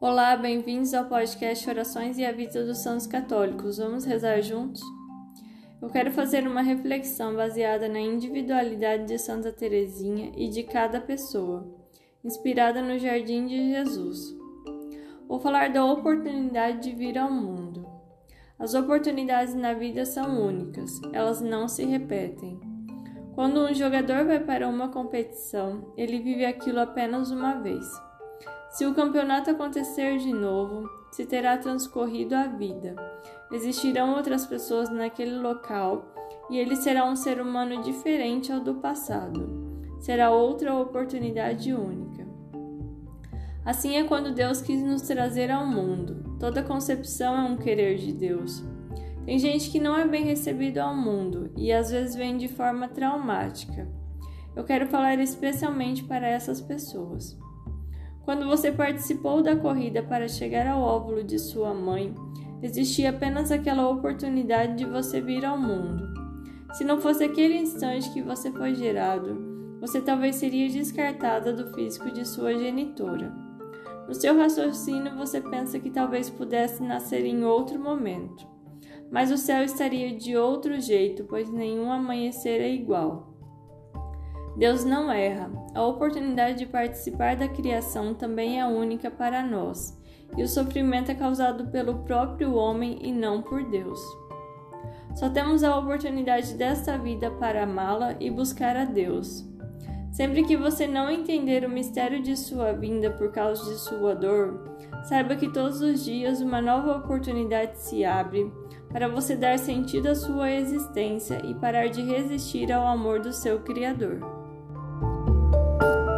Olá, bem-vindos ao podcast Orações e a Vida dos Santos Católicos. Vamos rezar juntos? Eu quero fazer uma reflexão baseada na individualidade de Santa Teresinha e de cada pessoa, inspirada no Jardim de Jesus. Vou falar da oportunidade de vir ao mundo. As oportunidades na vida são únicas, elas não se repetem. Quando um jogador vai para uma competição, ele vive aquilo apenas uma vez. Se o campeonato acontecer de novo, se terá transcorrido a vida. Existirão outras pessoas naquele local e ele será um ser humano diferente ao do passado. Será outra oportunidade única. Assim é quando Deus quis nos trazer ao mundo. Toda concepção é um querer de Deus. Tem gente que não é bem recebido ao mundo e às vezes vem de forma traumática. Eu quero falar especialmente para essas pessoas. Quando você participou da corrida para chegar ao óvulo de sua mãe, existia apenas aquela oportunidade de você vir ao mundo. Se não fosse aquele instante que você foi gerado, você talvez seria descartada do físico de sua genitora. No seu raciocínio, você pensa que talvez pudesse nascer em outro momento. Mas o céu estaria de outro jeito, pois nenhum amanhecer é igual. Deus não erra. A oportunidade de participar da criação também é única para nós, e o sofrimento é causado pelo próprio homem e não por Deus. Só temos a oportunidade desta vida para amá-la e buscar a Deus. Sempre que você não entender o mistério de sua vinda por causa de sua dor, saiba que todos os dias uma nova oportunidade se abre para você dar sentido à sua existência e parar de resistir ao amor do seu Criador. 嗯。